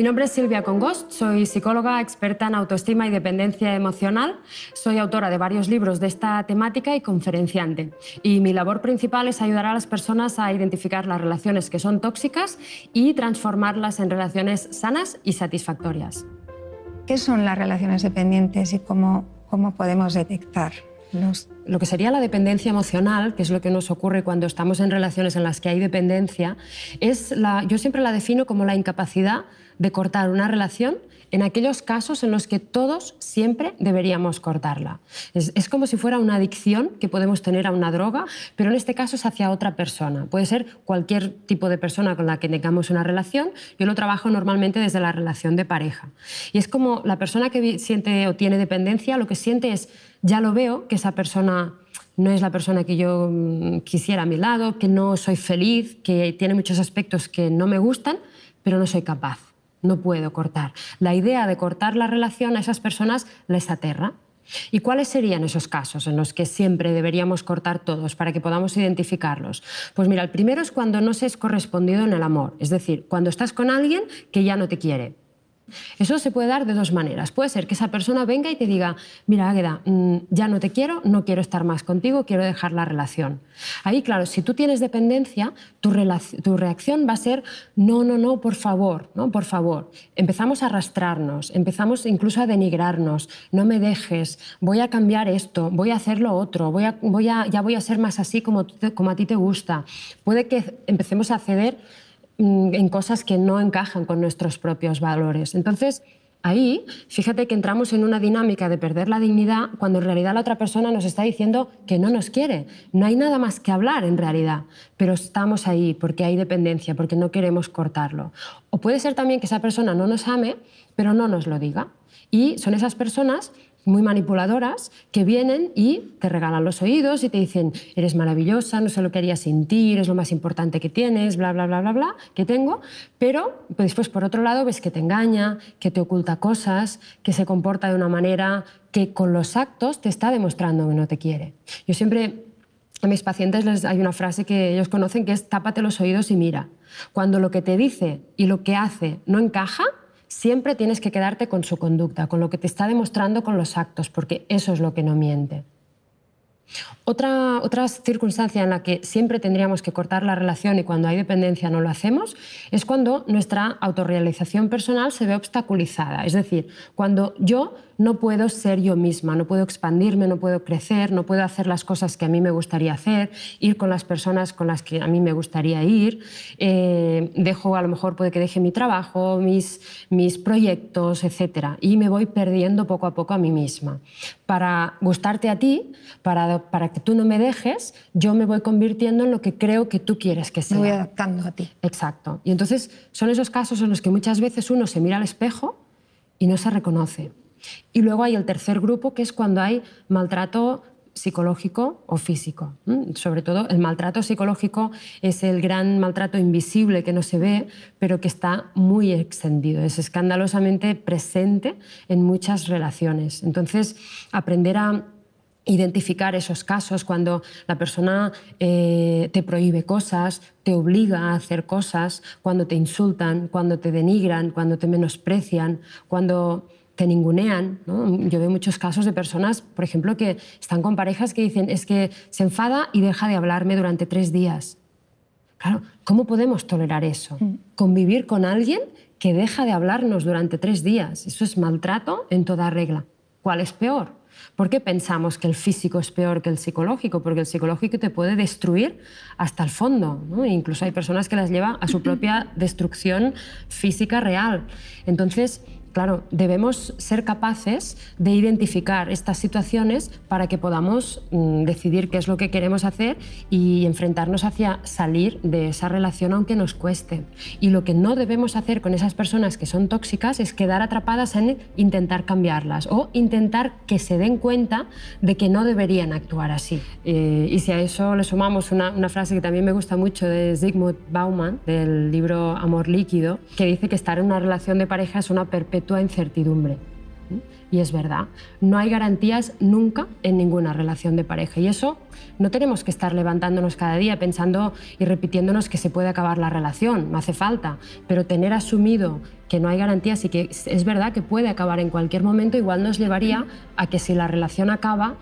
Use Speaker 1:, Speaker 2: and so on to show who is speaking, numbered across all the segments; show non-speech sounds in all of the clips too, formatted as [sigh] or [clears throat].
Speaker 1: Mi nombre es Silvia Congost, soy psicóloga experta en autoestima y dependencia emocional. Soy autora de varios libros de esta temática y conferenciante. Y mi labor principal es ayudar a las personas a identificar las relaciones que son tóxicas y transformarlas en relaciones sanas y satisfactorias.
Speaker 2: ¿Qué son las relaciones dependientes y cómo, cómo podemos detectar
Speaker 1: lo que sería la dependencia emocional, que es lo que nos ocurre cuando estamos en relaciones en las que hay dependencia, es la, yo siempre la defino como la incapacidad de cortar una relación en aquellos casos en los que todos siempre deberíamos cortarla. Es, como si fuera una adicción que podemos tener a una droga, pero en este caso es hacia otra persona. Puede ser cualquier tipo de persona con la que tengamos una relación. Yo lo trabajo normalmente desde la relación de pareja. Y es como la persona que siente o tiene dependencia, lo que siente es ya lo veo que esa persona no es la persona que yo mm, quisiera a mi lado, que no soy feliz, que tiene muchos aspectos que no me gustan, pero no soy capaz, no puedo cortar. La idea de cortar la relación a esas personas les aterra. ¿Y cuáles serían esos casos en los que siempre deberíamos cortar todos para que podamos identificarlos? Pues mira, el primero es cuando no se es correspondido en el amor, es decir, cuando estás con alguien que ya no te quiere, eso se puede dar de dos maneras. Puede ser que esa persona venga y te diga, mira, Águeda, mm, ya no te quiero, no quiero estar más contigo, quiero dejar la relación. Ahí, claro, si tú tienes dependencia, tu, reacción va a ser, no, no, no, por favor, no, por favor. Empezamos a arrastrarnos, empezamos incluso a denigrarnos, no me dejes, voy a cambiar esto, voy a hacer lo otro, voy a, voy a, ya voy a ser más así como, como a ti te gusta. Puede que empecemos a ceder en cosas que no encajan con nuestros propios valores. Entonces, ahí, fíjate que entramos en una dinámica de perder la dignidad cuando en realidad la otra persona nos está diciendo que no nos quiere. No hay nada más que hablar en realidad, pero estamos ahí porque hay dependencia, porque no queremos cortarlo. O puede ser también que esa persona no nos ame, pero no nos lo diga. Y son esas personas muy manipuladoras que vienen y te regalan los oídos y te dicen, eres maravillosa, no sé lo que haría sin ti, eres lo más importante que tienes, bla, bla, bla, bla, bla, que tengo, pero pues después por otro lado ves que te engaña, que te oculta cosas, que se comporta de una manera que con los actos te está demostrando que no te quiere. Yo siempre a mis pacientes les hay una frase que ellos conocen que es tápate los oídos y mira. Cuando lo que te dice y lo que hace no encaja, siempre tienes que quedarte con su conducta, con lo que te está demostrando con los actos, porque eso es lo que no miente. Otra, otra circunstancia en la que siempre tendríamos que cortar la relación y cuando hay dependencia no lo hacemos es cuando nuestra autorrealización personal se ve obstaculizada. Es decir, cuando yo no puedo ser yo misma, no puedo expandirme, no puedo crecer, no puedo hacer las cosas que a mí me gustaría hacer, ir con las personas con las que a mí me gustaría ir, eh, dejo, a lo mejor puede que deje mi trabajo, mis, mis proyectos, etc. Y me voy perdiendo poco a poco a mí misma. Para gustarte a ti, para, para que tú no me dejes, yo me voy convirtiendo en lo que creo que tú quieres que sea.
Speaker 2: Me voy adaptando a ti.
Speaker 1: Exacto. Y entonces son esos casos en los que muchas veces uno se mira al espejo y no se reconoce. Y luego hay el tercer grupo, que es cuando hay maltrato psicológico o físico. Sobre todo el maltrato psicológico es el gran maltrato invisible que no se ve, pero que está muy extendido, es escandalosamente presente en muchas relaciones. Entonces, aprender a identificar esos casos cuando la persona eh, te prohíbe cosas, te obliga a hacer cosas, cuando te insultan, cuando te denigran, cuando te menosprecian, cuando te ningunean. Yo veo muchos casos de personas, por ejemplo, que están con parejas que dicen es que se enfada y deja de hablarme durante tres días. Claro, ¿cómo podemos tolerar eso? Mm. Convivir con alguien que deja de hablarnos durante tres días. Eso es maltrato en toda regla. ¿Cuál es peor? ¿Por qué pensamos que el físico es peor que el psicológico? Porque el psicológico te puede destruir hasta el fondo. incluso hay personas que las lleva a su [clears throat] propia destrucción física real. Entonces, Claro, debemos ser capaces de identificar estas situaciones para que podamos mm, decidir qué es lo que queremos hacer y enfrentarnos hacia salir de esa relación aunque nos cueste. Y lo que no debemos hacer con esas personas que son tóxicas es quedar atrapadas en intentar cambiarlas o intentar que se den cuenta de que no deberían actuar así. Eh, y si a eso le sumamos una, frase que también me gusta mucho de Zygmunt Bauman, del libro Amor líquido, que dice que estar en una relación de pareja es una perpetua incertidumbre. Y es verdad, no hay garantías nunca en ninguna relación de pareja. Y eso no tenemos que estar levantándonos cada día pensando y repitiéndonos que se puede acabar la relación, no hace falta. Pero tener asumido que no hay garantías y que es verdad que puede acabar en cualquier momento, igual nos llevaría a que si la relación acaba,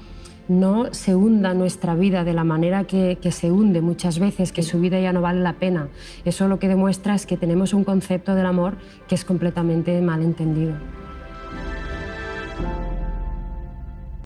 Speaker 1: no se hunda nuestra vida de la manera que, se hunde muchas veces, que su vida ya no vale la pena. Eso lo que demuestra es que tenemos un concepto del amor que es completamente mal entendido.